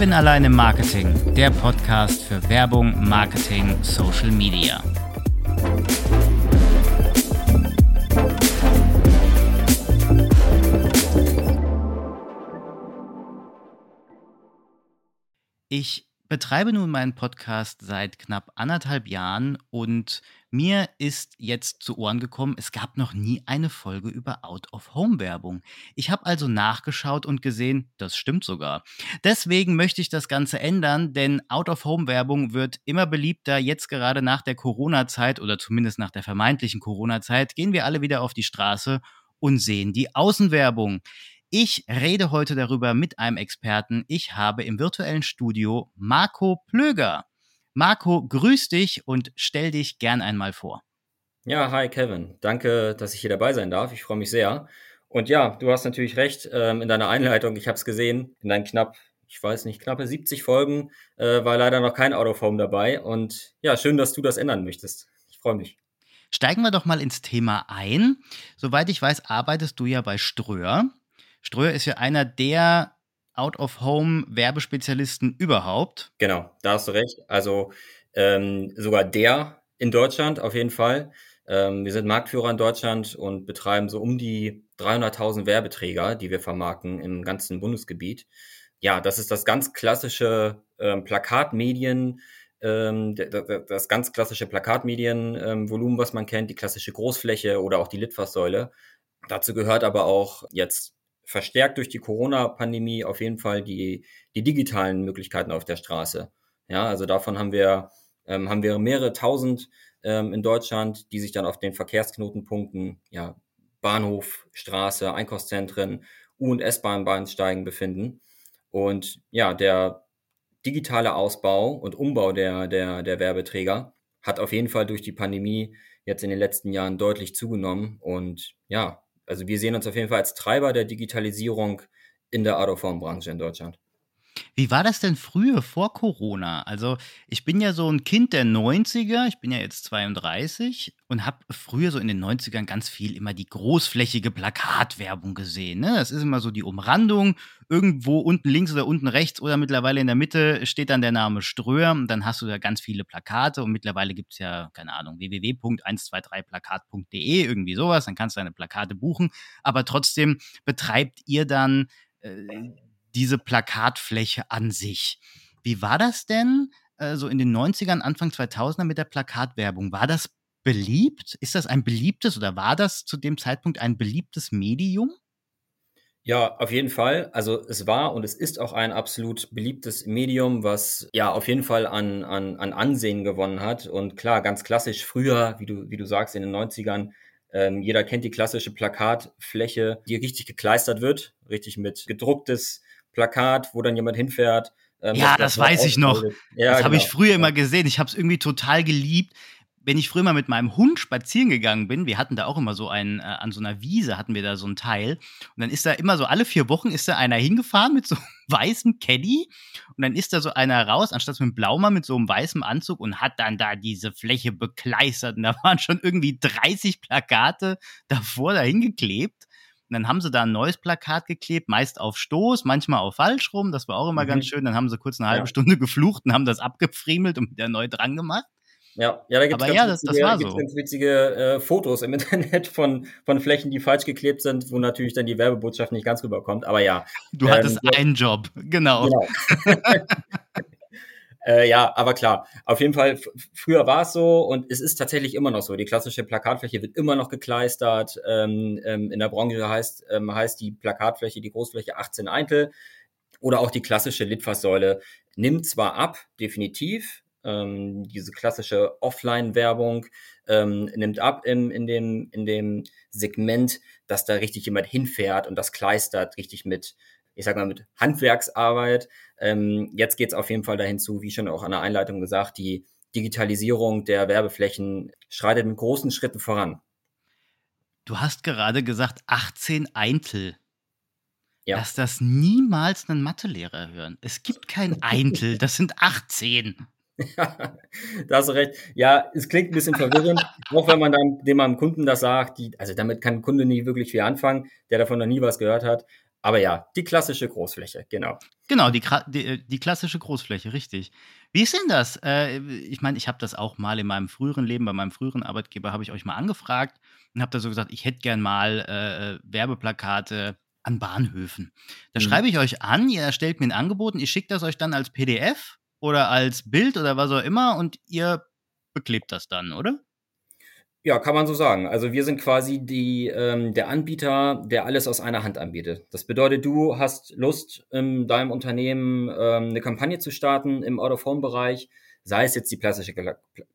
Kevin allein im Marketing, der Podcast für Werbung, Marketing, Social Media. Ich betreibe nun meinen Podcast seit knapp anderthalb Jahren und mir ist jetzt zu Ohren gekommen, es gab noch nie eine Folge über Out-of-Home-Werbung. Ich habe also nachgeschaut und gesehen, das stimmt sogar. Deswegen möchte ich das Ganze ändern, denn Out-of-Home-Werbung wird immer beliebter. Jetzt gerade nach der Corona-Zeit oder zumindest nach der vermeintlichen Corona-Zeit gehen wir alle wieder auf die Straße und sehen die Außenwerbung. Ich rede heute darüber mit einem Experten. Ich habe im virtuellen Studio Marco Plöger. Marco, grüß dich und stell dich gern einmal vor. Ja, hi Kevin. Danke, dass ich hier dabei sein darf. Ich freue mich sehr. Und ja, du hast natürlich recht ähm, in deiner Einleitung. Ich habe es gesehen. In deinen knapp, ich weiß nicht, knappe 70 Folgen äh, war leider noch kein Autoform dabei. Und ja, schön, dass du das ändern möchtest. Ich freue mich. Steigen wir doch mal ins Thema ein. Soweit ich weiß, arbeitest du ja bei Ströer. Ströer ist ja einer der Out-of-Home-Werbespezialisten überhaupt. Genau, da hast du recht. Also ähm, sogar der in Deutschland auf jeden Fall. Ähm, wir sind Marktführer in Deutschland und betreiben so um die 300.000 Werbeträger, die wir vermarkten im ganzen Bundesgebiet. Ja, das ist das ganz klassische ähm, Plakatmedien, ähm, das ganz klassische Plakatmedienvolumen, ähm, was man kennt, die klassische Großfläche oder auch die Litfaßsäule. Dazu gehört aber auch jetzt verstärkt durch die Corona-Pandemie auf jeden Fall die, die digitalen Möglichkeiten auf der Straße. Ja, also davon haben wir, ähm, haben wir mehrere tausend ähm, in Deutschland, die sich dann auf den Verkehrsknotenpunkten, ja, Bahnhof, Straße, Einkaufszentren, U- und S-Bahn-Bahnsteigen befinden. Und ja, der digitale Ausbau und Umbau der, der, der Werbeträger hat auf jeden Fall durch die Pandemie jetzt in den letzten Jahren deutlich zugenommen. Und ja, also wir sehen uns auf jeden Fall als Treiber der Digitalisierung in der Autoformbranche in Deutschland. Wie war das denn früher vor Corona? Also, ich bin ja so ein Kind der 90er, ich bin ja jetzt 32 und habe früher so in den 90ern ganz viel immer die großflächige Plakatwerbung gesehen. Ne? Das ist immer so die Umrandung. Irgendwo unten links oder unten rechts oder mittlerweile in der Mitte steht dann der Name Ströer. Und dann hast du da ganz viele Plakate und mittlerweile gibt es ja, keine Ahnung, www.123plakat.de, irgendwie sowas. Dann kannst du deine Plakate buchen. Aber trotzdem betreibt ihr dann äh, diese Plakatfläche an sich. Wie war das denn äh, so in den 90ern, Anfang 2000er mit der Plakatwerbung? War das beliebt? Ist das ein beliebtes oder war das zu dem Zeitpunkt ein beliebtes Medium? Ja, auf jeden Fall. Also es war und es ist auch ein absolut beliebtes Medium, was ja auf jeden Fall an, an, an Ansehen gewonnen hat. Und klar, ganz klassisch früher, wie du, wie du sagst, in den 90ern, ähm, jeder kennt die klassische Plakatfläche, die richtig gekleistert wird, richtig mit gedrucktes Plakat, wo dann jemand hinfährt. Ähm, ja, das, das weiß ich noch. Ja, das habe ich genau. früher immer gesehen. Ich habe es irgendwie total geliebt. Wenn ich früher mal mit meinem Hund spazieren gegangen bin, wir hatten da auch immer so einen, äh, an so einer Wiese hatten wir da so ein Teil. Und dann ist da immer so alle vier Wochen ist da einer hingefahren mit so einem weißen Caddy. Und dann ist da so einer raus, anstatt mit einem Blaumann mit so einem weißen Anzug und hat dann da diese Fläche bekleistert. Und da waren schon irgendwie 30 Plakate davor dahin geklebt. Und dann haben sie da ein neues Plakat geklebt, meist auf Stoß, manchmal auf falsch rum. Das war auch immer mhm. ganz schön. Dann haben sie kurz eine halbe ja. Stunde geflucht und haben das abgefriemelt und wieder neu dran gemacht. Ja, ja, da gibt es ganz, ja, das, witzige, das so. ganz witzige äh, Fotos im Internet von, von Flächen, die falsch geklebt sind, wo natürlich dann die Werbebotschaft nicht ganz rüberkommt. Aber ja. Du ähm, hattest einen Job, genau. genau. Äh, ja, aber klar, auf jeden Fall, früher war es so und es ist tatsächlich immer noch so. Die klassische Plakatfläche wird immer noch gekleistert. Ähm, ähm, in der Branche heißt, ähm, heißt die Plakatfläche, die Großfläche 18 Eintel. Oder auch die klassische Litfaßsäule nimmt zwar ab, definitiv. Ähm, diese klassische Offline-Werbung ähm, nimmt ab im, in, dem, in dem Segment, dass da richtig jemand hinfährt und das kleistert richtig mit ich sag mal, mit Handwerksarbeit. Ähm, jetzt geht es auf jeden Fall dahin zu, wie schon auch an der Einleitung gesagt, die Digitalisierung der Werbeflächen schreitet mit großen Schritten voran. Du hast gerade gesagt, 18 Eintel. Ja. Lass das niemals einen Mathelehrer hören. Es gibt kein Eintel, das sind 18. Ja, da hast du recht. Ja, es klingt ein bisschen verwirrend, auch wenn man dann dem Kunden das sagt. Die, also damit kann ein Kunde nie wirklich viel anfangen, der davon noch nie was gehört hat. Aber ja, die klassische Großfläche, genau. Genau, die, die, äh, die klassische Großfläche, richtig. Wie ist denn das? Äh, ich meine, ich habe das auch mal in meinem früheren Leben, bei meinem früheren Arbeitgeber, habe ich euch mal angefragt und habe da so gesagt, ich hätte gern mal äh, Werbeplakate an Bahnhöfen. Da mhm. schreibe ich euch an, ihr erstellt mir ein Angebot und ich schicke das euch dann als PDF oder als Bild oder was auch immer und ihr beklebt das dann, oder? Ja, kann man so sagen. Also wir sind quasi die, ähm, der Anbieter, der alles aus einer Hand anbietet. Das bedeutet, du hast Lust, in deinem Unternehmen ähm, eine Kampagne zu starten im Out-of-Home-Bereich, sei es jetzt die klassische,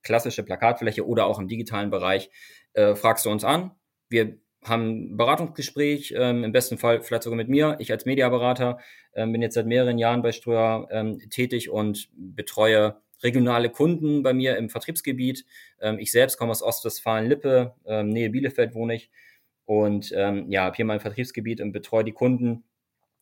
klassische Plakatfläche oder auch im digitalen Bereich, äh, fragst du uns an. Wir haben ein Beratungsgespräch, ähm, im besten Fall vielleicht sogar mit mir. Ich als Mediaberater ähm, bin jetzt seit mehreren Jahren bei Ströer ähm, tätig und betreue regionale Kunden bei mir im Vertriebsgebiet. Ähm, ich selbst komme aus Ostwestfalen-Lippe, ähm, Nähe Bielefeld wohne ich. Und ähm, ja, habe hier mein Vertriebsgebiet und betreue die Kunden,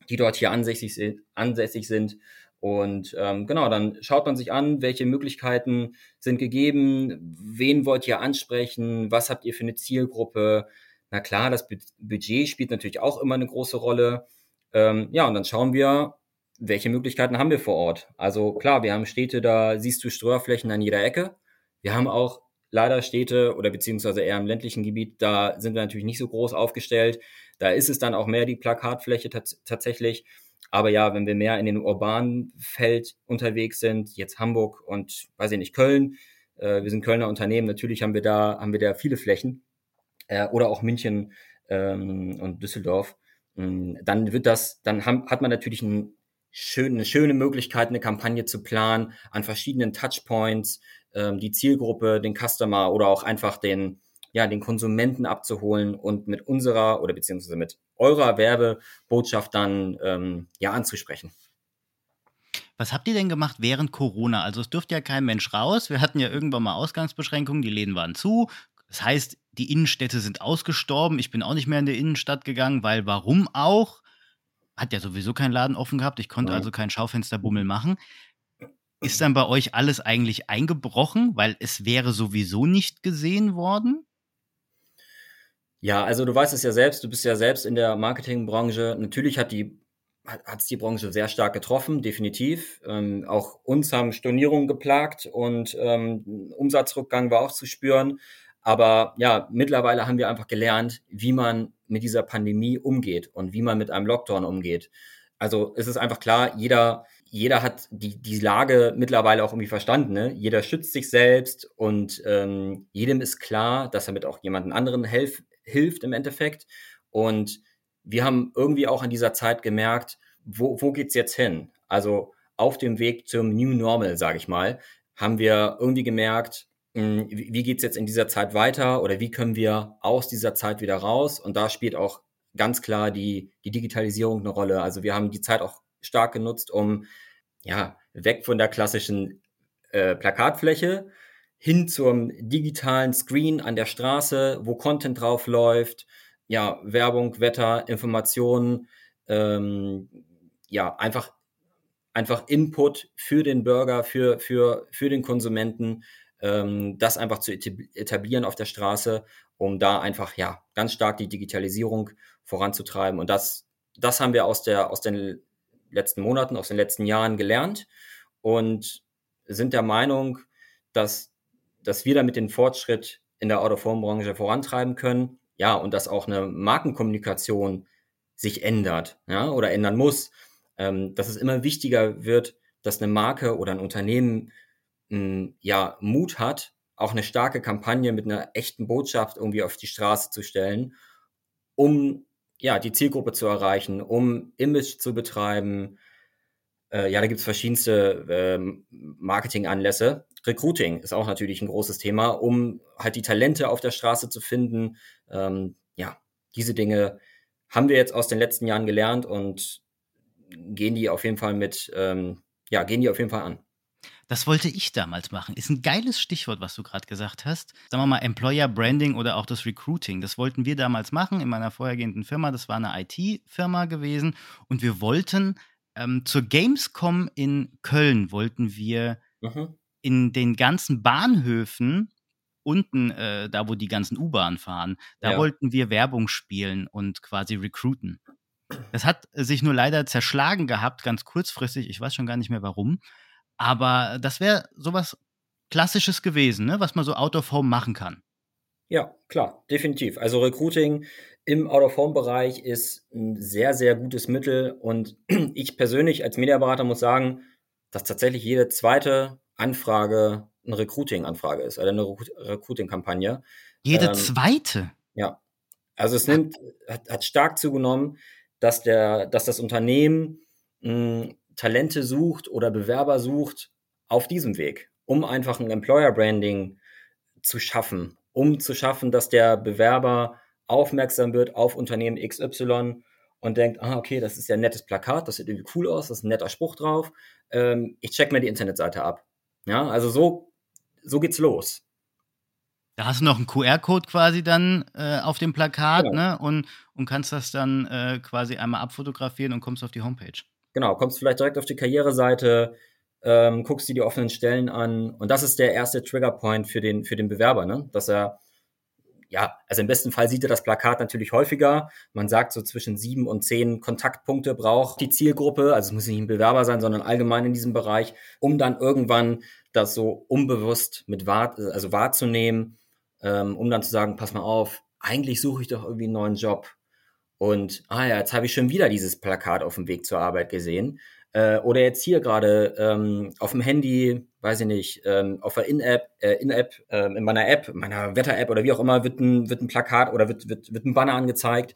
die dort hier ansässig, ansässig sind. Und ähm, genau, dann schaut man sich an, welche Möglichkeiten sind gegeben, wen wollt ihr ansprechen, was habt ihr für eine Zielgruppe. Na klar, das Budget spielt natürlich auch immer eine große Rolle. Ähm, ja, und dann schauen wir, welche Möglichkeiten haben wir vor Ort? Also klar, wir haben Städte, da siehst du Streuerflächen an jeder Ecke. Wir haben auch leider Städte oder beziehungsweise eher im ländlichen Gebiet, da sind wir natürlich nicht so groß aufgestellt. Da ist es dann auch mehr die Plakatfläche tatsächlich. Aber ja, wenn wir mehr in den urbanen Feld unterwegs sind, jetzt Hamburg und weiß ich nicht, Köln, äh, wir sind Kölner Unternehmen, natürlich haben wir da, haben wir da viele Flächen. Äh, oder auch München ähm, und Düsseldorf. Ähm, dann wird das, dann hat man natürlich ein schön, eine schöne Möglichkeit, eine Kampagne zu planen, an verschiedenen Touchpoints, ähm, die Zielgruppe, den Customer oder auch einfach den, ja, den Konsumenten abzuholen und mit unserer oder beziehungsweise mit eurer Werbebotschaft dann ähm, ja anzusprechen. Was habt ihr denn gemacht während Corona? Also es dürfte ja kein Mensch raus. Wir hatten ja irgendwann mal Ausgangsbeschränkungen, die Läden waren zu. Das heißt, die Innenstädte sind ausgestorben. Ich bin auch nicht mehr in die Innenstadt gegangen, weil warum auch? Hat ja sowieso keinen Laden offen gehabt. Ich konnte ja. also keinen Schaufensterbummel machen. Ist dann bei euch alles eigentlich eingebrochen, weil es wäre sowieso nicht gesehen worden? Ja, also du weißt es ja selbst, du bist ja selbst in der Marketingbranche. Natürlich hat die hat es die Branche sehr stark getroffen, definitiv. Ähm, auch uns haben Stornierungen geplagt und ähm, Umsatzrückgang war auch zu spüren. Aber ja, mittlerweile haben wir einfach gelernt, wie man mit dieser Pandemie umgeht und wie man mit einem Lockdown umgeht. Also es ist einfach klar, jeder, jeder hat die, die Lage mittlerweile auch irgendwie verstanden. Ne? Jeder schützt sich selbst und ähm, jedem ist klar, dass er mit auch jemandem anderen helf, hilft im Endeffekt. Und wir haben irgendwie auch in dieser Zeit gemerkt, wo, wo geht's jetzt hin? Also auf dem Weg zum New Normal, sage ich mal, haben wir irgendwie gemerkt, wie geht's jetzt in dieser Zeit weiter oder wie können wir aus dieser Zeit wieder raus? Und da spielt auch ganz klar die, die Digitalisierung eine Rolle. Also wir haben die Zeit auch stark genutzt, um ja weg von der klassischen äh, Plakatfläche hin zum digitalen Screen an der Straße, wo Content drauf läuft, ja, Werbung, Wetter, Informationen, ähm, ja, einfach, einfach Input für den Bürger, für, für, für den Konsumenten ähm, das einfach zu etablieren auf der Straße, um da einfach ja ganz stark die Digitalisierung voranzutreiben. Und das, das haben wir aus, der, aus den letzten Monaten, aus den letzten Jahren gelernt und sind der Meinung, dass, dass wir damit den Fortschritt in der Autoformbranche vorantreiben können. Ja, und dass auch eine Markenkommunikation sich ändert ja, oder ändern muss. Ähm, dass es immer wichtiger wird, dass eine Marke oder ein Unternehmen ja, Mut hat, auch eine starke Kampagne mit einer echten Botschaft irgendwie auf die Straße zu stellen, um ja, die Zielgruppe zu erreichen, um Image zu betreiben. Äh, ja, da gibt es verschiedenste äh, Marketinganlässe. Recruiting ist auch natürlich ein großes Thema, um halt die Talente auf der Straße zu finden. Ähm, ja, diese Dinge haben wir jetzt aus den letzten Jahren gelernt und gehen die auf jeden Fall mit, ähm, ja, gehen die auf jeden Fall an. Das wollte ich damals machen. Ist ein geiles Stichwort, was du gerade gesagt hast. Sagen wir mal Employer Branding oder auch das Recruiting. Das wollten wir damals machen in meiner vorhergehenden Firma. Das war eine IT-Firma gewesen. Und wir wollten ähm, zur Gamescom in Köln wollten wir mhm. in den ganzen Bahnhöfen unten, äh, da wo die ganzen U-Bahnen fahren, da ja. wollten wir Werbung spielen und quasi recruiten. Das hat sich nur leider zerschlagen gehabt, ganz kurzfristig. Ich weiß schon gar nicht mehr warum. Aber das wäre sowas Klassisches gewesen, ne? was man so out of home machen kann. Ja, klar, definitiv. Also Recruiting im Out-of-Home-Bereich ist ein sehr, sehr gutes Mittel. Und ich persönlich als Mediaberater muss sagen, dass tatsächlich jede zweite Anfrage eine Recruiting-Anfrage ist, also eine Recruiting-Kampagne. Jede ähm, zweite? Ja. Also es nimmt, hat, hat, stark zugenommen, dass der, dass das Unternehmen mh, Talente sucht oder Bewerber sucht auf diesem Weg, um einfach ein Employer-Branding zu schaffen, um zu schaffen, dass der Bewerber aufmerksam wird auf Unternehmen XY und denkt, ah, okay, das ist ja ein nettes Plakat, das sieht irgendwie cool aus, das ist ein netter Spruch drauf. Ähm, ich check mir die Internetseite ab. Ja, also so, so geht's los. Da hast du noch einen QR-Code quasi dann äh, auf dem Plakat, genau. ne? Und, und kannst das dann äh, quasi einmal abfotografieren und kommst auf die Homepage. Genau, kommst vielleicht direkt auf die Karriereseite, ähm, guckst dir die offenen Stellen an und das ist der erste Triggerpoint für den, für den Bewerber, ne? Dass er ja, also im besten Fall sieht er das Plakat natürlich häufiger. Man sagt so zwischen sieben und zehn Kontaktpunkte braucht die Zielgruppe. Also es muss nicht ein Bewerber sein, sondern allgemein in diesem Bereich, um dann irgendwann das so unbewusst mit wahr, also wahrzunehmen, ähm, um dann zu sagen, pass mal auf, eigentlich suche ich doch irgendwie einen neuen Job. Und, ah ja, jetzt habe ich schon wieder dieses Plakat auf dem Weg zur Arbeit gesehen. Äh, oder jetzt hier gerade ähm, auf dem Handy, weiß ich nicht, ähm, auf der In-App, äh, In-App, äh, in meiner App, meiner Wetter-App oder wie auch immer, wird ein, wird ein Plakat oder wird, wird, wird ein Banner angezeigt.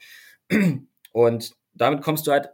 Und damit kommst du halt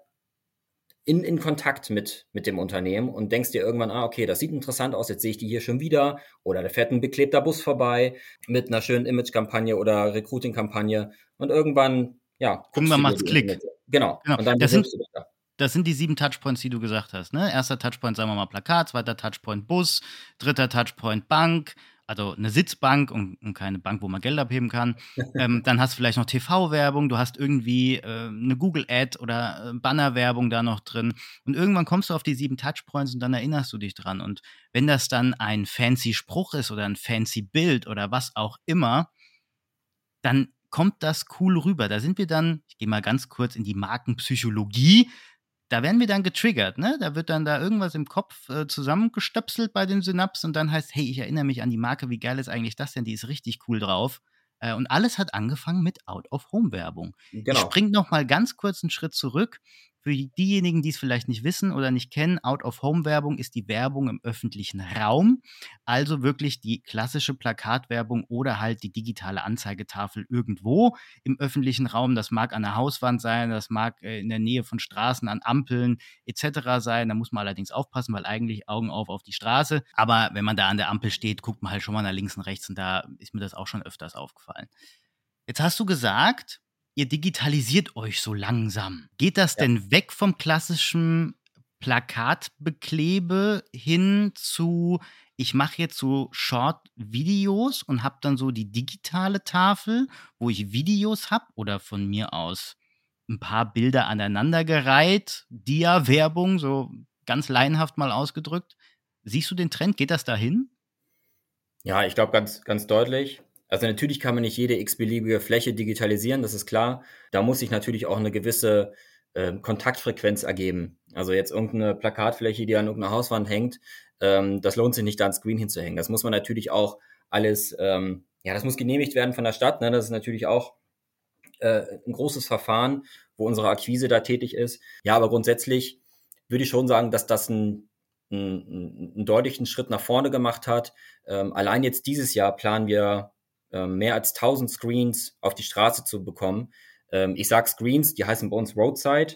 in, in Kontakt mit, mit dem Unternehmen und denkst dir irgendwann, ah, okay, das sieht interessant aus, jetzt sehe ich die hier schon wieder. Oder da fährt ein beklebter Bus vorbei mit einer schönen Image-Kampagne oder Recruiting-Kampagne. Und irgendwann, ja, irgendwann macht's Klick. Genau. genau. Und dann das sind, da das sind die sieben Touchpoints, die du gesagt hast. Ne? Erster Touchpoint, sagen wir mal, Plakat, zweiter Touchpoint Bus, dritter Touchpoint Bank, also eine Sitzbank und, und keine Bank, wo man Geld abheben kann. ähm, dann hast du vielleicht noch TV-Werbung, du hast irgendwie äh, eine Google-Ad oder äh, Banner-Werbung da noch drin. Und irgendwann kommst du auf die sieben Touchpoints und dann erinnerst du dich dran. Und wenn das dann ein fancy Spruch ist oder ein fancy Bild oder was auch immer, dann kommt das cool rüber. Da sind wir dann, ich gehe mal ganz kurz in die Markenpsychologie, da werden wir dann getriggert, ne? Da wird dann da irgendwas im Kopf äh, zusammengestöpselt bei den Synapsen und dann heißt, hey, ich erinnere mich an die Marke, wie geil ist eigentlich das denn? Die ist richtig cool drauf. Äh, und alles hat angefangen mit Out-of-Home-Werbung. Genau. Ich springe noch mal ganz kurz einen Schritt zurück. Für diejenigen, die es vielleicht nicht wissen oder nicht kennen, Out-of-Home-Werbung ist die Werbung im öffentlichen Raum. Also wirklich die klassische Plakatwerbung oder halt die digitale Anzeigetafel irgendwo im öffentlichen Raum. Das mag an der Hauswand sein, das mag äh, in der Nähe von Straßen, an Ampeln etc. sein. Da muss man allerdings aufpassen, weil eigentlich Augen auf auf die Straße. Aber wenn man da an der Ampel steht, guckt man halt schon mal nach links und rechts und da ist mir das auch schon öfters aufgefallen. Jetzt hast du gesagt, ihr digitalisiert euch so langsam. Geht das ja. denn weg vom klassischen Plakatbeklebe hin zu, ich mache jetzt so Short-Videos und habe dann so die digitale Tafel, wo ich Videos habe oder von mir aus ein paar Bilder aneinandergereiht, Dia-Werbung, so ganz laienhaft mal ausgedrückt. Siehst du den Trend? Geht das dahin? Ja, ich glaube ganz, ganz deutlich. Also natürlich kann man nicht jede x-beliebige Fläche digitalisieren, das ist klar. Da muss sich natürlich auch eine gewisse äh, Kontaktfrequenz ergeben. Also jetzt irgendeine Plakatfläche, die an irgendeiner Hauswand hängt, ähm, das lohnt sich nicht, da ein Screen hinzuhängen. Das muss man natürlich auch alles, ähm, ja, das muss genehmigt werden von der Stadt. Ne? Das ist natürlich auch äh, ein großes Verfahren, wo unsere Akquise da tätig ist. Ja, aber grundsätzlich würde ich schon sagen, dass das ein einen, deutlichen Schritt nach vorne gemacht hat. Ähm, allein jetzt dieses Jahr planen wir mehr als 1000 Screens auf die Straße zu bekommen. Ähm, ich sage Screens, die heißen bei uns Roadside.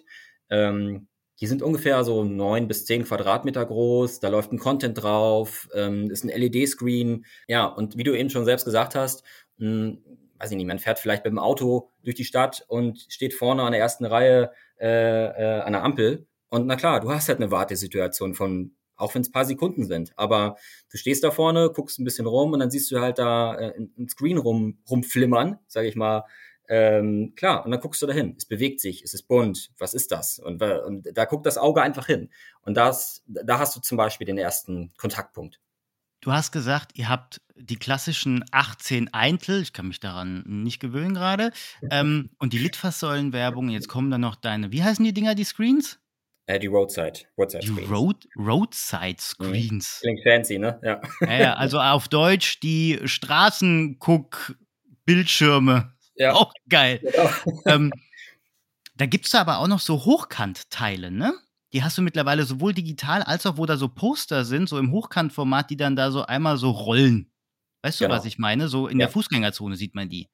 Ähm, die sind ungefähr so neun bis zehn Quadratmeter groß. Da läuft ein Content drauf, ist ein LED-Screen. Ja, und wie du eben schon selbst gesagt hast, hm, weiß ich nicht, man fährt vielleicht mit dem Auto durch die Stadt und steht vorne an der ersten Reihe äh, äh, an der Ampel. Und na klar, du hast halt eine Wartesituation von auch wenn es paar Sekunden sind. Aber du stehst da vorne, guckst ein bisschen rum und dann siehst du halt da äh, ein Screen rum, rumflimmern, sage ich mal. Ähm, klar, und dann guckst du da hin. Es bewegt sich, es ist bunt, was ist das? Und, und da guckt das Auge einfach hin. Und das, da hast du zum Beispiel den ersten Kontaktpunkt. Du hast gesagt, ihr habt die klassischen 18 Eintel, ich kann mich daran nicht gewöhnen gerade, ähm, und die Litfaßsäulenwerbung. Jetzt kommen dann noch deine, wie heißen die Dinger, die Screens? Äh, die Roadside, Roadside Die Screens. Road, Roadside Mhm. Screens. Klingt fancy, ne? Ja. Ja, ja, also auf Deutsch die Straßenguck-Bildschirme. Ja. Auch geil. Genau. ähm, da gibt es aber auch noch so Hochkantteile, ne? Die hast du mittlerweile sowohl digital als auch, wo da so Poster sind, so im Hochkantformat, die dann da so einmal so rollen. Weißt du, Genau. was ich meine? So in Ja. der Fußgängerzone sieht man die.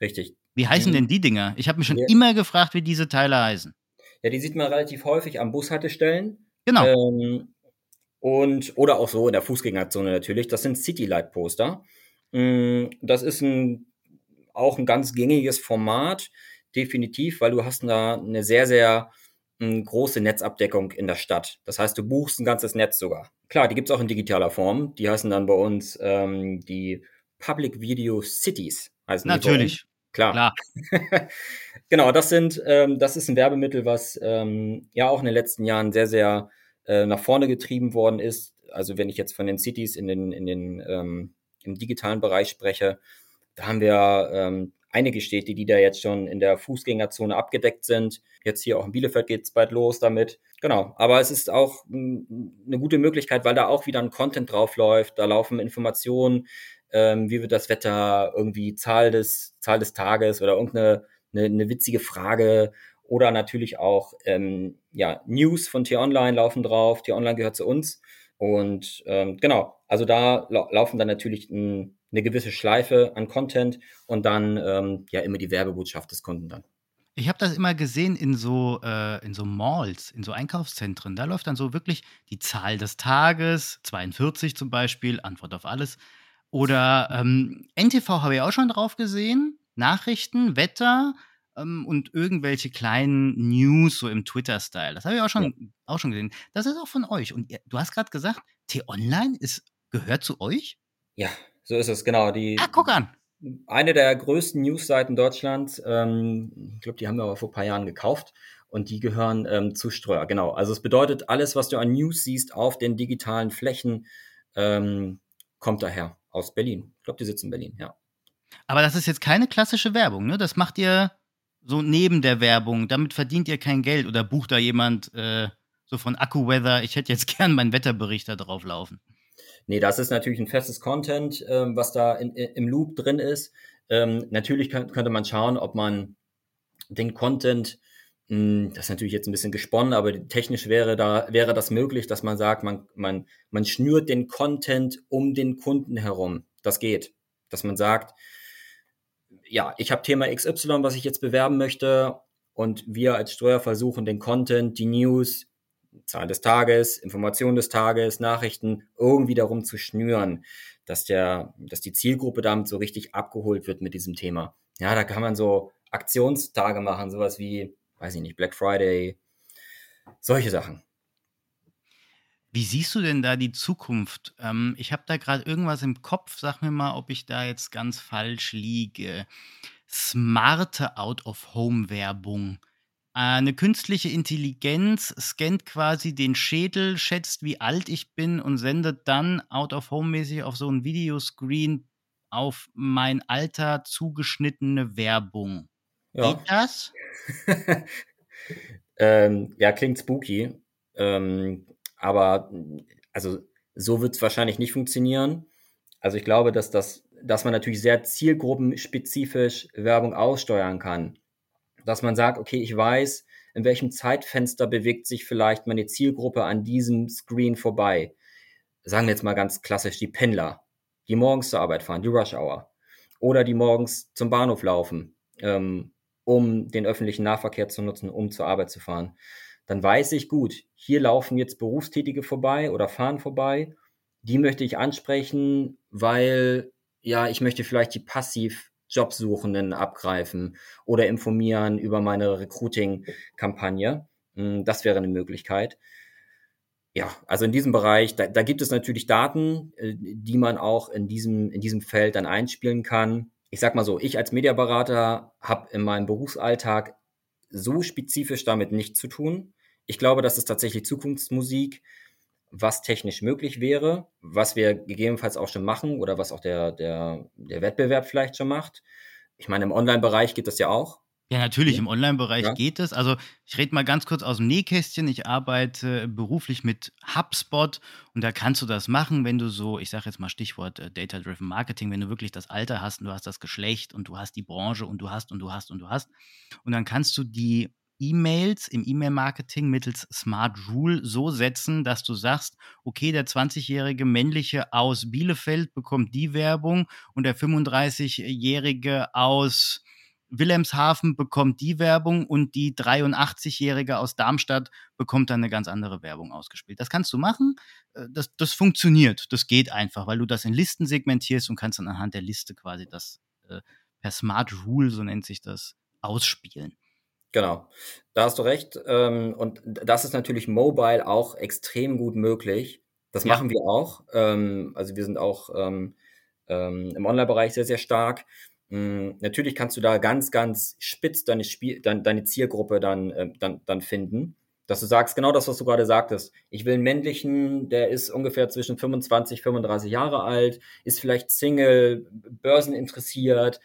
Richtig. Wie heißen Die- denn die Dinger? Ich habe mich schon Ja. immer gefragt, wie diese Teile heißen. Ja, die sieht man relativ häufig am Bushaltestellen. Genau. Ähm, und, oder auch so in der Fußgängerzone natürlich. Das sind Citylight-Poster. Mm, Das ist ein, auch ein ganz gängiges Format, definitiv, weil du hast da eine sehr, sehr mm, große Netzabdeckung in der Stadt. Das heißt, du buchst ein ganzes Netz sogar. Klar, die gibt's auch in digitaler Form. Die heißen dann bei uns ähm, die Public Video Cities. Heißen. Natürlich. Klar. Klar. genau, das sind, ähm, das ist ein Werbemittel, was ähm, ja auch in den letzten Jahren sehr, sehr äh, nach vorne getrieben worden ist. Also wenn ich jetzt von den Cities in den, in den ähm, im digitalen Bereich spreche, da haben wir ähm, einige Städte, die da jetzt schon in der Fußgängerzone abgedeckt sind. Jetzt hier auch in Bielefeld geht's bald los damit. Genau, aber es ist auch eine gute Möglichkeit, weil da auch wieder ein Content drauf läuft. Da laufen Informationen, ähm, wie wird das Wetter, irgendwie Zahl des, Zahl des Tages oder irgendeine eine, eine witzige Frage oder natürlich auch ähm, ja, News von T-Online laufen drauf. T-Online gehört zu uns. Und ähm, genau, also da lau laufen dann natürlich ein, eine gewisse Schleife an Content und dann ähm, ja immer die Werbebotschaft des Kunden dann. Ich habe das immer gesehen in so, äh, in so Malls, in so Einkaufszentren. Da läuft dann so wirklich die Zahl des Tages, 42 zum Beispiel, Antwort auf alles. Oder ähm, NTV habe ich auch schon drauf gesehen. Nachrichten, Wetter ähm, und irgendwelche kleinen News so im Twitter-Style. Das habe ich auch schon, Ja. auch schon gesehen. Das ist auch von euch. Und ihr, du hast gerade gesagt, T-Online ist, gehört zu euch? Ja, so ist es, genau. Die, Ah, guck an. eine der größten Newsseiten Deutschlands. Ähm, ich glaube, die haben wir aber vor ein paar Jahren gekauft und die gehören ähm, zu Streuer. Genau. Also es bedeutet, alles, was du an News siehst auf den digitalen Flächen, ähm, kommt daher aus Berlin. Ich glaube, die sitzen in Berlin, ja. Aber das ist jetzt keine klassische Werbung, ne? Das macht ihr so neben der Werbung. Damit verdient ihr kein Geld oder bucht da jemand äh, so von AccuWeather, ich hätte jetzt gern meinen Wetterbericht da drauf laufen. Nee, das ist natürlich ein festes Content, ähm, was da in, im Loop drin ist. Ähm, natürlich könnt, könnte man schauen, ob man den Content, mh, das ist natürlich jetzt ein bisschen gesponnen, aber technisch wäre da wäre das möglich, dass man sagt, man man man schnürt den Content um den Kunden herum. Das geht, dass man sagt, ja, ich habe Thema XY, was ich jetzt bewerben möchte, und wir als Steuer versuchen den Content, die News, Zahl des Tages, Information des Tages, Nachrichten irgendwie darum zu schnüren, dass der, dass die Zielgruppe damit so richtig abgeholt wird mit diesem Thema. Ja, da kann man so Aktionstage machen, sowas wie, weiß ich nicht, Black Friday, solche Sachen. Wie siehst du denn da die Zukunft? Ähm, ich habe da gerade irgendwas im Kopf. Sag mir mal, ob ich da jetzt ganz falsch liege. Smarte Out-of-Home-Werbung. Eine künstliche Intelligenz scannt quasi den Schädel, schätzt, wie alt ich bin und sendet dann out-of-home-mäßig auf so ein Videoscreen auf mein Alter zugeschnittene Werbung. Ja. Geht das? ähm, ja, klingt spooky. Ähm, aber also so wird es wahrscheinlich nicht funktionieren. Also ich glaube, dass das, dass man natürlich sehr zielgruppenspezifisch Werbung aussteuern kann. Dass man sagt, okay, ich weiß, in welchem Zeitfenster bewegt sich vielleicht meine Zielgruppe an diesem Screen vorbei. Sagen wir jetzt mal ganz klassisch die Pendler, die morgens zur Arbeit fahren, die Rush Hour. Oder die morgens zum Bahnhof laufen, ähm, um den öffentlichen Nahverkehr zu nutzen, um zur Arbeit zu fahren. Dann weiß ich, gut, hier laufen jetzt Berufstätige vorbei oder fahren vorbei. Die möchte ich ansprechen, weil, ja, ich möchte vielleicht die passiv Jobsuchenden abgreifen oder informieren über meine Recruiting-Kampagne. Das wäre eine Möglichkeit. Ja, also in diesem Bereich, da, da gibt es natürlich Daten, äh, die man auch in diesem, in diesem Feld dann einspielen kann. Ich sag mal so, ich als Mediaberater habe in meinem Berufsalltag so spezifisch damit nichts zu tun. Ich glaube, das ist tatsächlich Zukunftsmusik. was technisch möglich wäre, was wir gegebenenfalls auch schon machen oder was auch der, der, der Wettbewerb vielleicht schon macht. Ich meine, im Online-Bereich geht das ja auch. Ja, natürlich, im Online-Bereich ja. geht es. Also ich rede mal ganz kurz aus dem Nähkästchen. Ich arbeite beruflich mit HubSpot und da kannst du das machen, wenn du so, ich sage jetzt mal Stichwort äh, Data-Driven Marketing, wenn du wirklich das Alter hast und du hast das Geschlecht und du hast die Branche und du hast und du hast und du hast. Und dann kannst du die E-Mails im E-Mail-Marketing mittels Smart Rule so setzen, dass du sagst, okay, der 20-jährige männliche aus Bielefeld bekommt die Werbung und der 35-jährige aus Wilhelmshaven bekommt die Werbung und die 83-jährige aus Darmstadt bekommt dann eine ganz andere Werbung ausgespielt. Das kannst du machen. Äh, das, das funktioniert. Das geht einfach, weil du das in Listen segmentierst und kannst dann anhand der Liste quasi das äh, per Smart Rule, so nennt sich das, ausspielen. Genau, da hast du recht. Ähm, und das ist natürlich mobile auch extrem gut möglich. Das ja. machen wir auch. Ähm, also wir sind auch ähm, im Online-Bereich sehr, sehr stark. Hm, natürlich kannst du da ganz, ganz spitz deine, Spiel, deine, deine Zielgruppe dann, dann, dann finden. Dass du sagst, genau das, was du gerade sagtest. Ich will einen männlichen, der ist ungefähr zwischen 25, 35 Jahre alt, ist vielleicht Single, börseninteressiert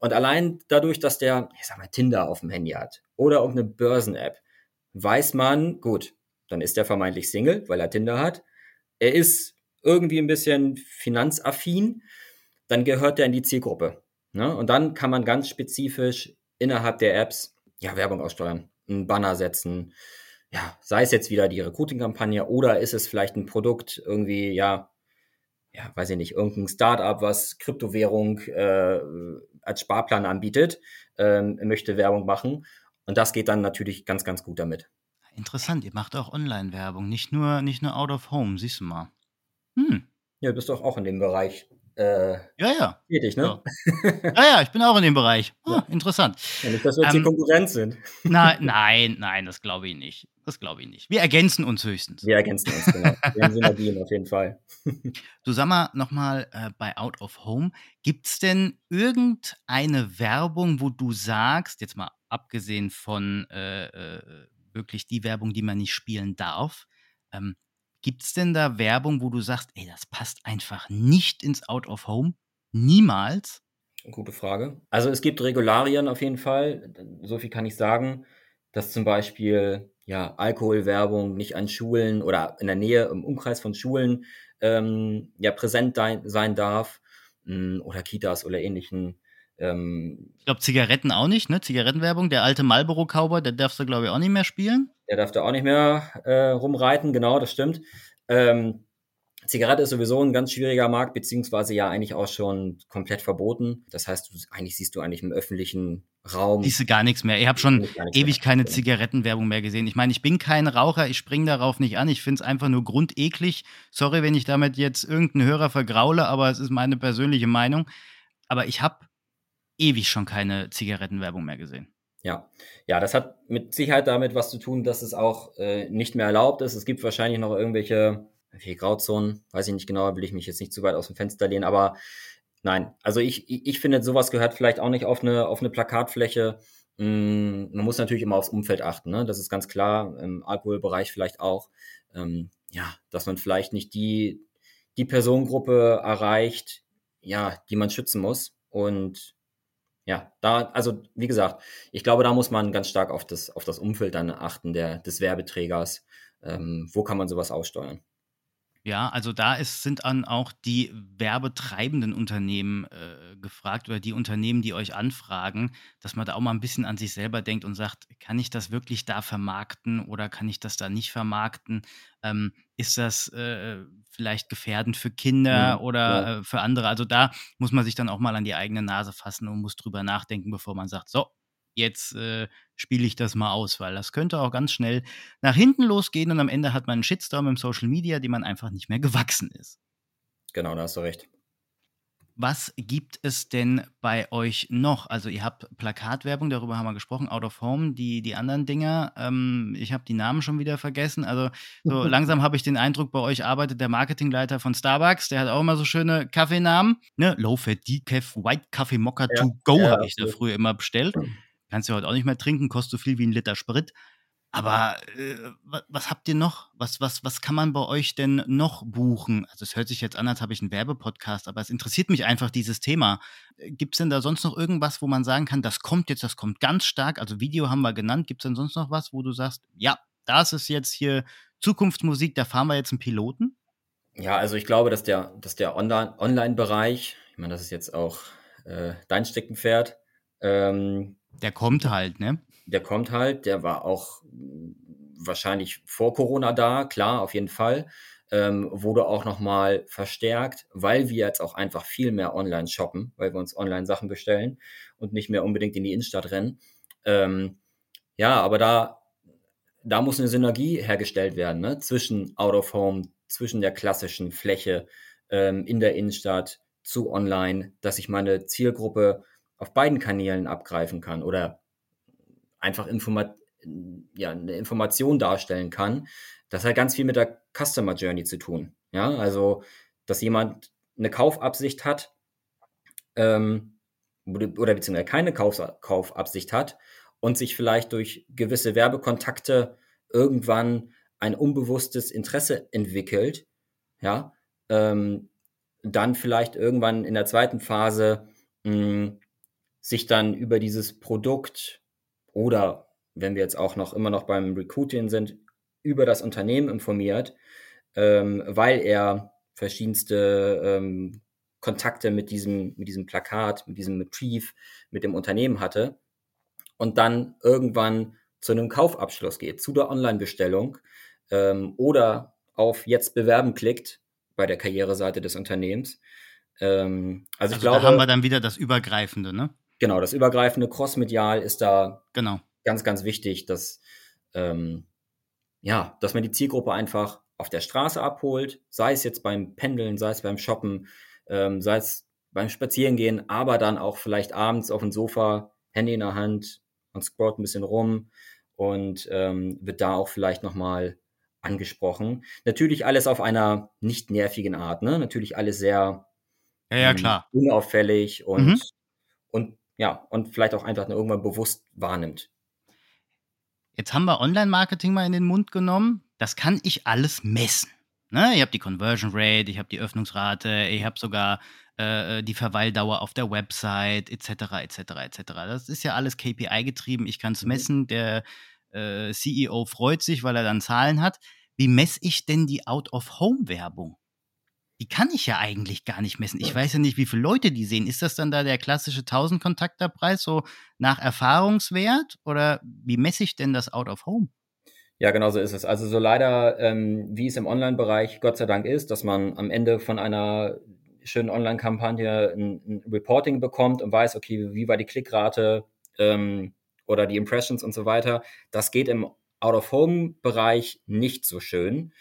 und allein dadurch, dass der, ich sag mal, Tinder auf dem Handy hat oder irgendeine Börsen-App, weiß man, gut, dann ist er vermeintlich Single, weil er Tinder hat. Er ist irgendwie ein bisschen finanzaffin, dann gehört er in die Zielgruppe. Ne? Und dann kann man ganz spezifisch innerhalb der Apps ja, Werbung aussteuern, einen Banner setzen, ja, sei es jetzt wieder die Recruiting-Kampagne oder ist es vielleicht ein Produkt irgendwie, ja, ja, weiß ich nicht, irgendein Startup, was Kryptowährung äh, als Sparplan anbietet, ähm, möchte Werbung machen. Und das geht dann natürlich ganz, ganz gut damit. Interessant, ihr macht auch Online-Werbung, nicht nur, nicht nur out of home, siehst du mal. Hm. Ja, du bist doch auch in dem Bereich äh, ja, ja. tätig, ne? Ja. ja, ja, ich bin auch in dem Bereich. Oh, ja. Interessant. Ja, nicht, dass wir jetzt ähm, die Konkurrenz sind. Nein, nein, nein, das glaube ich nicht. Das glaube ich nicht. Wir ergänzen uns höchstens. Wir ergänzen uns, genau. Wir haben Synergien auf jeden Fall. du sag mal nochmal äh, bei Out of Home, gibt es denn irgendeine Werbung, wo du sagst, jetzt mal abgesehen von äh, äh, wirklich die Werbung, die man nicht spielen darf, ähm, Gibt es denn da Werbung, wo du sagst, ey, das passt einfach nicht ins Out of Home? Niemals? Gute Frage. Also es gibt Regularien auf jeden Fall. So viel kann ich sagen, dass zum Beispiel ja Alkoholwerbung nicht an Schulen oder in der Nähe im Umkreis von Schulen ähm, ja präsent sein darf mh, hm, oder Kitas oder ähnlichen. Ähm, ich glaube Zigaretten auch nicht, ne? Zigarettenwerbung. Der alte Marlboro Cowboy, der darfst du glaube ich auch nicht mehr spielen. Der darf da auch nicht mehr äh, rumreiten, genau, das stimmt. Ähm, Zigarette ist sowieso ein ganz schwieriger Markt, beziehungsweise ja eigentlich auch schon komplett verboten. Das heißt, du, eigentlich siehst du eigentlich im öffentlichen Raum. Siehst du gar nichts mehr. Ich habe schon ewig mehr. keine Zigarettenwerbung mehr gesehen. Ich meine, ich bin kein Raucher, ich springe darauf nicht an. Ich finde es einfach nur grundeklig. Sorry, wenn ich damit jetzt irgendeinen Hörer vergraule, aber es ist meine persönliche Meinung. Aber ich habe ewig schon keine Zigarettenwerbung mehr gesehen. Ja, ja, das hat mit Sicherheit damit was zu tun, dass es auch äh, nicht mehr erlaubt ist. Es gibt wahrscheinlich noch irgendwelche Grauzonen, weiß ich nicht genau, will ich mich jetzt nicht zu weit aus dem Fenster lehnen, aber nein, also ich, ich, ich finde, sowas gehört vielleicht auch nicht auf eine, auf eine Plakatfläche. Mm, man muss natürlich immer aufs Umfeld achten, ne? das ist ganz klar, im Alkoholbereich vielleicht auch, ähm, ja, dass man vielleicht nicht die, die Personengruppe erreicht, ja, die man schützen muss und ja, da, also wie gesagt, ich glaube, da muss man ganz stark auf das, auf das Umfeld dann achten der, des Werbeträgers. Ähm, wo kann man sowas aussteuern? Ja, also da ist, sind dann auch die werbetreibenden Unternehmen äh, gefragt oder die Unternehmen, die euch anfragen, dass man da auch mal ein bisschen an sich selber denkt und sagt, kann ich das wirklich da vermarkten oder kann ich das da nicht vermarkten? Ähm, ist das äh, vielleicht gefährdend für Kinder mhm, oder ja. äh, für andere? Also da muss man sich dann auch mal an die eigene Nase fassen und muss drüber nachdenken, bevor man sagt, so, jetzt äh, spiele ich das mal aus, weil das könnte auch ganz schnell nach hinten losgehen und am Ende hat man einen Shitstorm im Social Media, dem man einfach nicht mehr gewachsen ist. Genau, da hast du recht. Was gibt es denn bei euch noch? Also ihr habt Plakatwerbung, darüber haben wir gesprochen, Out of Home, die, die anderen Dinger. Ähm, ich habe die Namen schon wieder vergessen. Also so langsam habe ich den Eindruck, bei euch arbeitet der Marketingleiter von Starbucks. Der hat auch immer so schöne Kaffeenamen. Ne? Low Fat Decaf White Coffee Mocha ja, to Go ja, habe ich da früher immer bestellt. Kannst du heute auch nicht mehr trinken, kostet so viel wie ein Liter Sprit. Aber äh, was habt ihr noch? Was, was, was kann man bei euch denn noch buchen? Also es hört sich jetzt an, als habe ich einen Werbepodcast, aber es interessiert mich einfach dieses Thema. Gibt es denn da sonst noch irgendwas, wo man sagen kann, das kommt jetzt, das kommt ganz stark? Also Video haben wir genannt. Gibt es denn sonst noch was, wo du sagst, ja, das ist jetzt hier Zukunftsmusik, da fahren wir jetzt einen Piloten? Ja, also ich glaube, dass der, dass der Online-Bereich, ich meine, das ist jetzt auch äh, dein Steckenpferd. Ähm, der kommt halt, ne? Der kommt halt, der war auch wahrscheinlich vor Corona da, klar, auf jeden Fall. Ähm, wurde auch nochmal verstärkt, weil wir jetzt auch einfach viel mehr online shoppen, weil wir uns online Sachen bestellen und nicht mehr unbedingt in die Innenstadt rennen. Ähm, ja, aber da, da muss eine Synergie hergestellt werden ne? zwischen Out of Home, zwischen der klassischen Fläche ähm, in der Innenstadt zu online, dass ich meine Zielgruppe auf beiden Kanälen abgreifen kann oder einfach Informa ja, eine Information darstellen kann. Das hat ganz viel mit der Customer Journey zu tun. Ja, also, dass jemand eine Kaufabsicht hat ähm, oder, oder beziehungsweise keine Kauf, Kaufabsicht hat und sich vielleicht durch gewisse Werbekontakte irgendwann ein unbewusstes Interesse entwickelt, ja, ähm, dann vielleicht irgendwann in der zweiten Phase mh, hm, sich dann über dieses Produkt oder wenn wir jetzt auch noch immer noch beim Recruiting sind, über das Unternehmen informiert, ähm, weil er verschiedenste ähm, Kontakte mit diesem, mit diesem Plakat, mit diesem Retrieve, mit dem Unternehmen hatte und dann irgendwann zu einem Kaufabschluss geht, zu der Online-Bestellung ähm, oder auf Jetzt bewerben klickt bei der Karriereseite des Unternehmens. Ähm, also, also ich glaube, da haben wir dann wieder das Übergreifende, ne? Genau, das übergreifende Crossmedial ist da genau. ganz, ganz wichtig, dass, ähm, ja, dass man die Zielgruppe einfach auf der Straße abholt, sei es jetzt beim Pendeln, sei es beim Shoppen, ähm, sei es beim Spazierengehen, aber dann auch vielleicht abends auf dem Sofa, Handy in der Hand und scrollt ein bisschen rum und ähm, wird da auch vielleicht nochmal angesprochen. Natürlich alles auf einer nicht nervigen Art, ne? Natürlich alles sehr ja, ja, ähm, klar. unauffällig und, mhm. Ja, und vielleicht auch einfach irgendwann bewusst wahrnimmt. Jetzt haben wir Online-Marketing mal in den Mund genommen. Das kann ich alles messen. Ne? Ich habe die Conversion Rate, ich habe die Öffnungsrate, ich habe sogar äh, die Verweildauer auf der Website, etc., etc., etc. Das ist ja alles KPI-getrieben. Ich kann es mhm. messen. Der äh, CEO freut sich, weil er dann Zahlen hat. Wie messe ich denn die Out-of-Home-Werbung? Die kann ich ja eigentlich gar nicht messen. Ich weiß ja nicht, wie viele Leute die sehen. Ist das dann da der klassische 1000 Kontakterpreis so nach Erfahrungswert oder wie messe ich denn das Out of Home? Ja, genau so ist es. Also so leider, ähm, wie es im Online-Bereich Gott sei Dank ist, dass man am Ende von einer schönen Online-Kampagne ein, ein, Reporting bekommt und weiß, okay, wie war die Klickrate ähm, oder die Impressions und so weiter. Das geht im Out-of-Home-Bereich nicht so schön.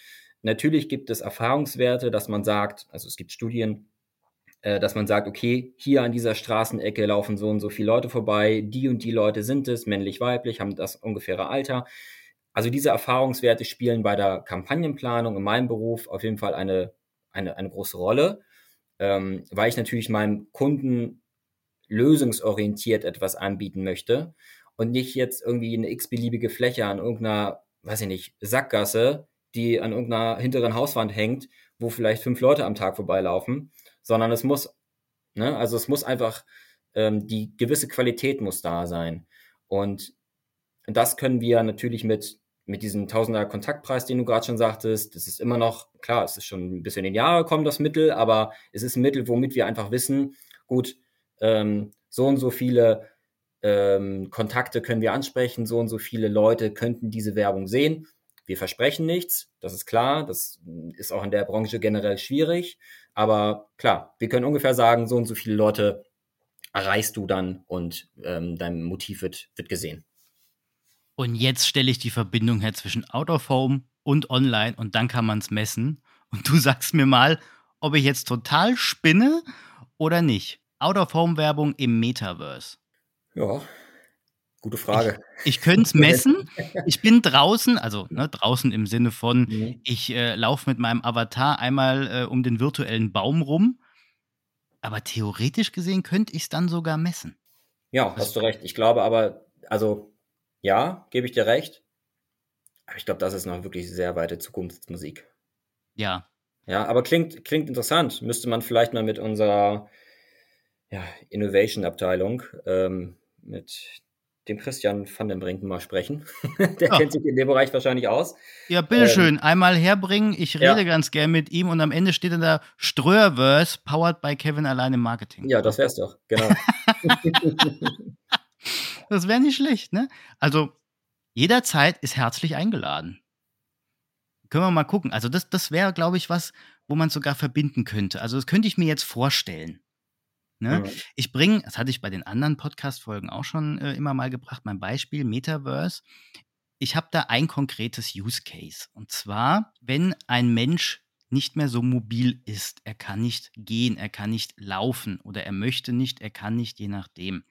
Natürlich gibt es Erfahrungswerte, dass man sagt, also es gibt Studien, äh, dass man sagt, okay, hier an dieser Straßenecke laufen so und so viele Leute vorbei, die und die Leute sind es, männlich, weiblich, haben das ungefähre Alter. Also diese Erfahrungswerte spielen bei der Kampagnenplanung in meinem Beruf auf jeden Fall eine, eine, eine große Rolle, ähm, weil ich natürlich meinem Kunden lösungsorientiert etwas anbieten möchte und nicht jetzt irgendwie eine x-beliebige Fläche an irgendeiner, weiß ich nicht, Sackgasse die an irgendeiner hinteren Hauswand hängt, wo vielleicht fünf Leute am Tag vorbeilaufen, sondern es muss, ne, also es muss einfach, ähm, die gewisse Qualität muss da sein. Und das können wir natürlich mit, mit diesem Tausender Kontaktpreis, den du gerade schon sagtest, das ist immer noch, klar, es ist schon ein bisschen in Jahre gekommen, das Mittel, aber es ist ein Mittel, womit wir einfach wissen, gut, ähm, so und so viele ähm, Kontakte können wir ansprechen, so und so viele Leute könnten diese Werbung sehen. Wir versprechen nichts, das ist klar, das ist auch in der Branche generell schwierig, aber klar, wir können ungefähr sagen, so und so viele Leute erreichst du dann und ähm, dein Motiv wird, wird gesehen. Und jetzt stelle ich die Verbindung her zwischen Out of Home und Online und dann kann man es messen. Und du sagst mir mal, ob ich jetzt total spinne oder nicht. Out of Home Werbung im Metaverse. Ja, Gute Frage. Ich, ich könnte es messen. Ich bin draußen, also ne, draußen im Sinne von, mhm. ich äh, laufe mit meinem Avatar einmal äh, um den virtuellen Baum rum. Aber theoretisch gesehen könnte ich es dann sogar messen. Ja, hast du recht. Ich glaube aber, also ja, gebe ich dir recht. Aber ich glaube, das ist noch wirklich sehr weite Zukunftsmusik. Ja. Ja, aber klingt, klingt interessant. Müsste man vielleicht mal mit unserer ja, Innovation-Abteilung, ähm, mit dem Christian van den Brinken mal sprechen. Der ja. kennt sich in dem Bereich wahrscheinlich aus. Ja, bitteschön, ähm, einmal herbringen. Ich rede ja. ganz gern mit ihm und am Ende steht dann da Ströerverse, powered by Kevin allein im Marketing. Ja, das wär's doch, genau. das wäre nicht schlecht, ne? Also, jederzeit ist herzlich eingeladen. Können wir mal gucken. Also, das, das wäre, glaube ich, was, wo man sogar verbinden könnte. Also, das könnte ich mir jetzt vorstellen. Ne? Mhm. Ich bringe, das hatte ich bei den anderen Podcast-Folgen auch schon äh, immer mal gebracht, mein Beispiel Metaverse. Ich habe da ein konkretes Use Case. Und zwar, wenn ein Mensch nicht mehr so mobil ist, er kann nicht gehen, er kann nicht laufen oder er möchte nicht, er kann nicht, je nachdem,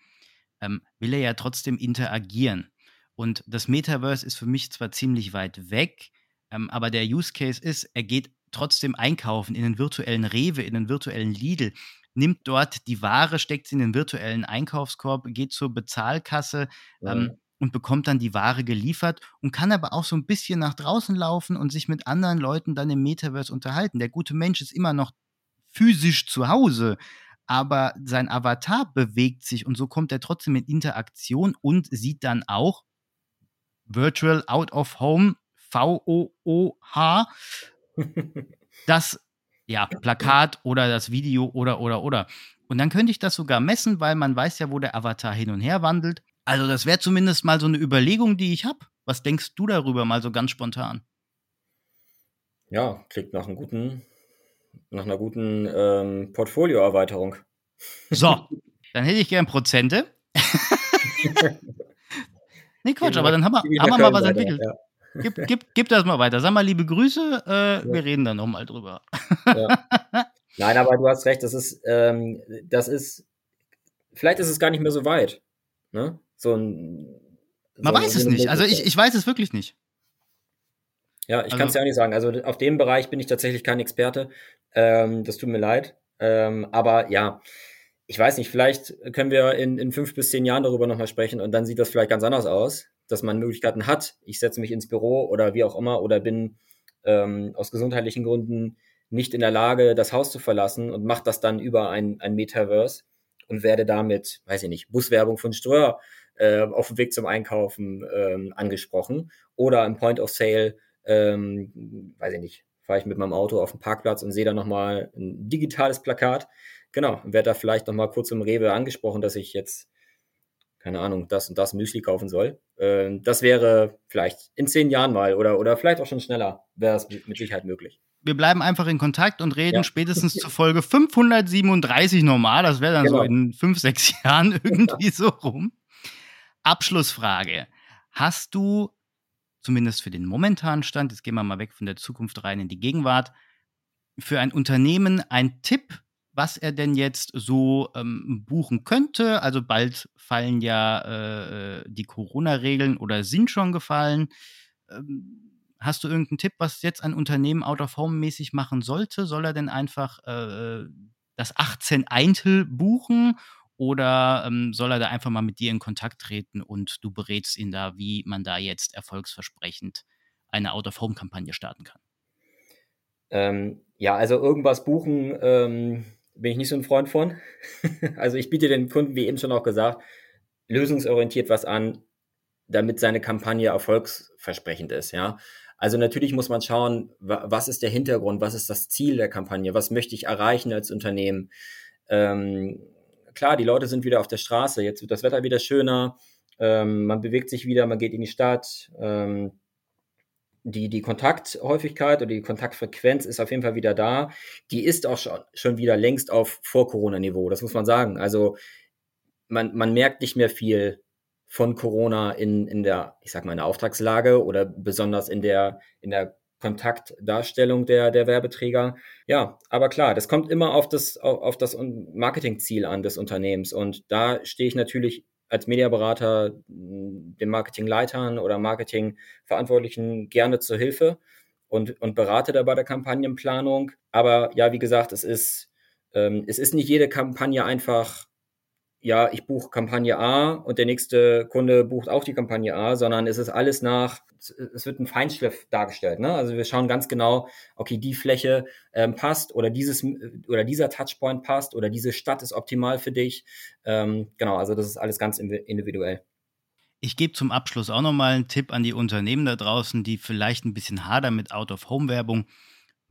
ähm, will er ja trotzdem interagieren. Und das Metaverse ist für mich zwar ziemlich weit weg, ähm, aber der Use Case ist, er geht trotzdem einkaufen in den virtuellen Rewe, in den virtuellen Lidl nimmt dort die Ware, steckt sie in den virtuellen Einkaufskorb, geht zur Bezahlkasse ja. ähm, und bekommt dann die Ware geliefert und kann aber auch so ein bisschen nach draußen laufen und sich mit anderen Leuten dann im Metaverse unterhalten. Der gute Mensch ist immer noch physisch zu Hause, aber sein Avatar bewegt sich und so kommt er trotzdem in Interaktion und sieht dann auch Virtual Out of Home, V-O-O-H, das ja, Plakat oder das Video oder, oder, oder. Und dann könnte ich das sogar messen, weil man weiß ja, wo der Avatar hin und her wandelt. Also das wäre zumindest mal so eine Überlegung, die ich habe. Was denkst du darüber mal so ganz spontan? Ja, klingt nach einem guten, nach einer guten ähm, Portfolioerweiterung. So, dann hätte ich gern Prozente. nee, Quatsch, aber dann haben wir, haben wir mal was entwickelt. Ja. Gib, gib, gib das mal weiter. Sag mal liebe Grüße, äh, ja. wir reden dann nochmal drüber. Ja. Nein, aber du hast recht, das ist, ähm, das ist, vielleicht ist es gar nicht mehr so weit. Ne? So ein, so Man weiß es nicht. Also ich, ich weiß es wirklich nicht. Ja, ich also, kann es ja auch nicht sagen. Also auf dem Bereich bin ich tatsächlich kein Experte. Ähm, das tut mir leid. Ähm, aber ja, ich weiß nicht, vielleicht können wir in, in fünf bis zehn Jahren darüber nochmal sprechen und dann sieht das vielleicht ganz anders aus dass man Möglichkeiten hat. Ich setze mich ins Büro oder wie auch immer oder bin ähm, aus gesundheitlichen Gründen nicht in der Lage, das Haus zu verlassen und mache das dann über ein, ein Metaverse und werde damit, weiß ich nicht, Buswerbung von Ströer äh, auf dem Weg zum Einkaufen ähm, angesprochen oder im Point of Sale, ähm, weiß ich nicht, fahre ich mit meinem Auto auf den Parkplatz und sehe da nochmal ein digitales Plakat. Genau, werde da vielleicht nochmal kurz im Rewe angesprochen, dass ich jetzt keine Ahnung, das und das Müsli kaufen soll. Ähm, das wäre vielleicht in zehn Jahren mal oder, oder vielleicht auch schon schneller, wäre es mit Sicherheit möglich. Wir bleiben einfach in Kontakt und reden ja. spätestens zur Folge 537 normal. Das wäre dann genau. so in fünf, sechs Jahren irgendwie so rum. Abschlussfrage. Hast du, zumindest für den momentanen Stand, jetzt gehen wir mal weg von der Zukunft rein in die Gegenwart, für ein Unternehmen einen Tipp, was er denn jetzt so ähm, buchen könnte. Also bald fallen ja äh, äh, die Corona-Regeln oder sind schon gefallen. Ähm, hast du irgendeinen Tipp, was jetzt ein Unternehmen out of home mäßig machen sollte? Soll er denn einfach äh, das 18 Eintel buchen oder ähm, soll er da einfach mal mit dir in Kontakt treten und du berätst ihn da, wie man da jetzt erfolgsversprechend eine out of home Kampagne starten kann? Ähm, ja, also irgendwas buchen ähm, bin ich nicht so ein Freund von. also ich biete den Kunden, wie eben schon auch gesagt, lösungsorientiert was an, damit seine Kampagne erfolgsversprechend ist, ja. Also natürlich muss man schauen, was ist der Hintergrund, was ist das Ziel der Kampagne, was möchte ich erreichen als Unternehmen. Ähm, klar, die Leute sind wieder auf der Straße, jetzt wird das Wetter wieder schöner, ähm, man bewegt sich wieder, man geht in die Stadt, ähm, die, die Kontakthäufigkeit oder die Kontaktfrequenz ist auf jeden Fall wieder da. Die ist auch schon, wieder längst auf Vor-Corona-Niveau, das muss man sagen. Also man, man merkt nicht mehr viel von Corona in, in der, ich sag mal, in der Auftragslage oder besonders in der, in der Kontaktdarstellung der, der Werbeträger. Ja, aber klar, das kommt immer auf das, auf das Marketingziel an des Unternehmens. Und da stehe ich natürlich als Mediaberater den Marketingleitern oder Marketingverantwortlichen gerne zur Hilfe und, und berate da bei der Kampagnenplanung. Aber ja, wie gesagt, es ist, ähm, es ist nicht jede Kampagne einfach ja, ich buche Kampagne A und der nächste Kunde bucht auch die Kampagne A, sondern es ist alles nach, es wird ein Feinschliff dargestellt. Ne? Also wir schauen ganz genau, okay, die Fläche ähm, passt oder dieses oder dieser Touchpoint passt oder diese Stadt ist optimal für dich. Ähm, genau, also das ist alles ganz individuell. Ich gebe zum Abschluss auch nochmal einen Tipp an die Unternehmen da draußen, die vielleicht ein bisschen hadern mit Out-of-Home-Werbung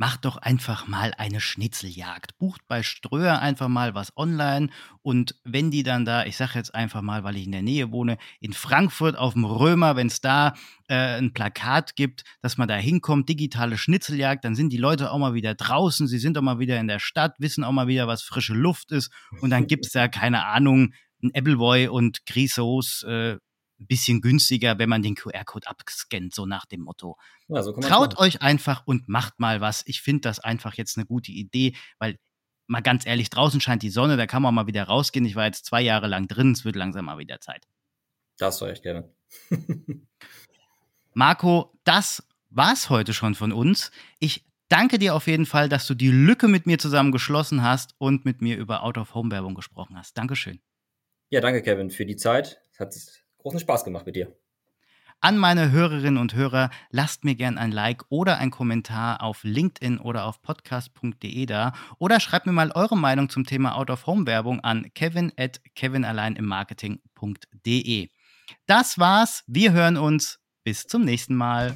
macht doch einfach mal eine Schnitzeljagd. Bucht bei Ströer einfach mal was online und wenn die dann da, ich sage jetzt einfach mal, weil ich in der Nähe wohne, in Frankfurt auf dem Römer, wenn es da äh, ein Plakat gibt, dass man da hinkommt, digitale Schnitzeljagd, dann sind die Leute auch mal wieder draußen, sie sind auch mal wieder in der Stadt, wissen auch mal wieder, was frische Luft ist und dann gibt es da, keine Ahnung, ein Appleboy und Grisauce äh, ein bisschen günstiger, wenn man den QR-Code abscannt, so nach dem Motto. Ja, so Traut euch einfach und macht mal was. Ich finde das einfach jetzt eine gute Idee, weil mal ganz ehrlich, draußen scheint die Sonne, da kann man mal wieder rausgehen. Ich war jetzt zwei Jahre lang drin, es wird langsam mal wieder Zeit. Das soll ich gerne. Marco, das war's heute schon von uns. Ich danke dir auf jeden Fall, dass du die Lücke mit mir zusammen geschlossen hast und mit mir über Out-of-Home-Werbung gesprochen hast. Dankeschön. Ja, danke, Kevin, für die Zeit. Es hat großen Spaß gemacht mit dir. An meine Hörerinnen und Hörer, lasst mir gern ein Like oder ein Kommentar auf LinkedIn oder auf podcast.de da oder schreibt mir mal eure Meinung zum Thema Out-of-Home-Werbung an kevin at kevinalleinimmarketing.de. Das war's, wir hören uns, bis zum nächsten Mal.